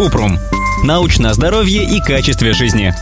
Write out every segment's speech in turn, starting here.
Купрум. Научное здоровье и качестве жизни.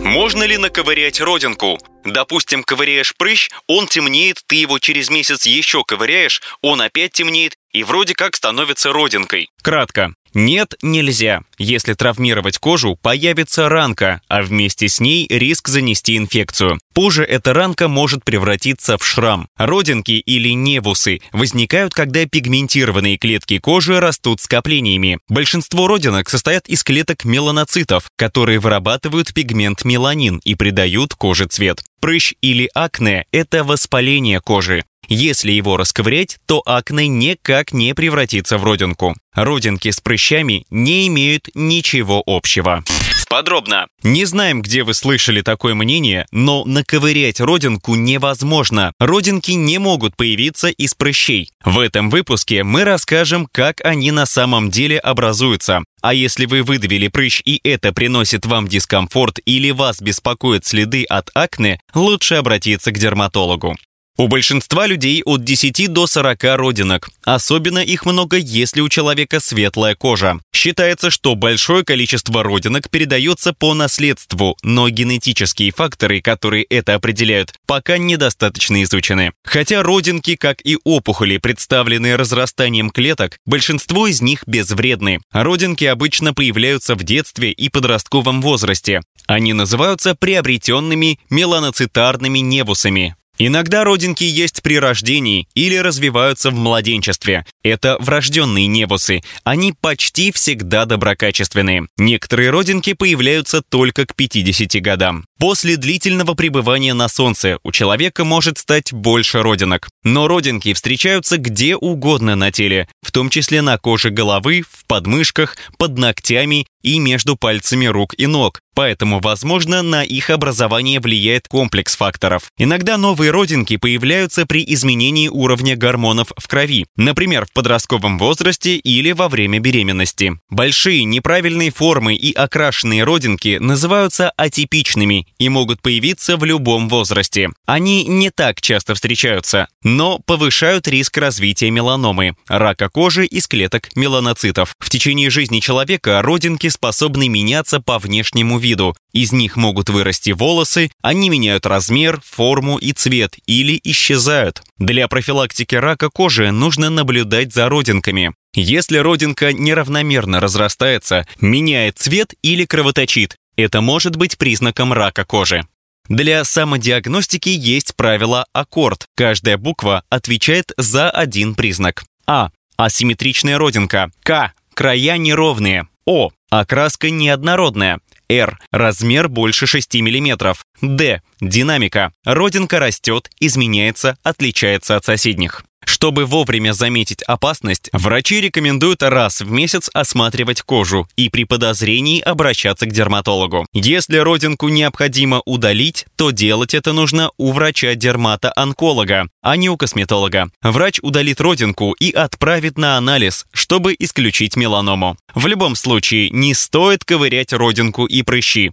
Можно ли наковырять родинку? Допустим, ковыряешь прыщ, он темнеет, ты его через месяц еще ковыряешь, он опять темнеет и вроде как становится родинкой. Кратко. Нет, нельзя. Если травмировать кожу, появится ранка, а вместе с ней риск занести инфекцию. Позже эта ранка может превратиться в шрам. Родинки или невусы возникают, когда пигментированные клетки кожи растут скоплениями. Большинство родинок состоят из клеток меланоцитов, которые вырабатывают пигмент меланин и придают коже цвет. Прыщ или акне – это воспаление кожи. Если его расковырять, то акне никак не превратится в родинку. Родинки с прыщами не имеют ничего общего. Подробно. Не знаем, где вы слышали такое мнение, но наковырять родинку невозможно. Родинки не могут появиться из прыщей. В этом выпуске мы расскажем, как они на самом деле образуются. А если вы выдавили прыщ и это приносит вам дискомфорт или вас беспокоят следы от акне, лучше обратиться к дерматологу. У большинства людей от 10 до 40 родинок. Особенно их много, если у человека светлая кожа. Считается, что большое количество родинок передается по наследству, но генетические факторы, которые это определяют, пока недостаточно изучены. Хотя родинки, как и опухоли, представленные разрастанием клеток, большинство из них безвредны. Родинки обычно появляются в детстве и подростковом возрасте. Они называются приобретенными меланоцитарными невусами. Иногда родинки есть при рождении или развиваются в младенчестве. Это врожденные невусы. Они почти всегда доброкачественные. Некоторые родинки появляются только к 50 годам. После длительного пребывания на солнце у человека может стать больше родинок. Но родинки встречаются где угодно на теле, в том числе на коже головы, в подмышках, под ногтями и между пальцами рук и ног. Поэтому, возможно, на их образование влияет комплекс факторов. Иногда новые родинки появляются при изменении уровня гормонов в крови, например, в подростковом возрасте или во время беременности. Большие неправильные формы и окрашенные родинки называются атипичными и могут появиться в любом возрасте. Они не так часто встречаются, но повышают риск развития меланомы, рака кожи из клеток меланоцитов. В течение жизни человека родинки способны меняться по внешнему виду. Из них могут вырасти волосы, они меняют размер, форму и цвет или исчезают. Для профилактики рака кожи нужно наблюдать за родинками. Если родинка неравномерно разрастается, меняет цвет или кровоточит, это может быть признаком рака кожи. Для самодиагностики есть правило аккорд. Каждая буква отвечает за один признак. А. Асимметричная родинка. К. Края неровные. О. Окраска неоднородная. R. Размер больше 6 мм. D. Динамика. Родинка растет, изменяется, отличается от соседних. Чтобы вовремя заметить опасность, врачи рекомендуют раз в месяц осматривать кожу и при подозрении обращаться к дерматологу. Если родинку необходимо удалить, то делать это нужно у врача-дермата-онколога, а не у косметолога. Врач удалит родинку и отправит на анализ, чтобы исключить меланому. В любом случае, не стоит ковырять родинку и прыщи,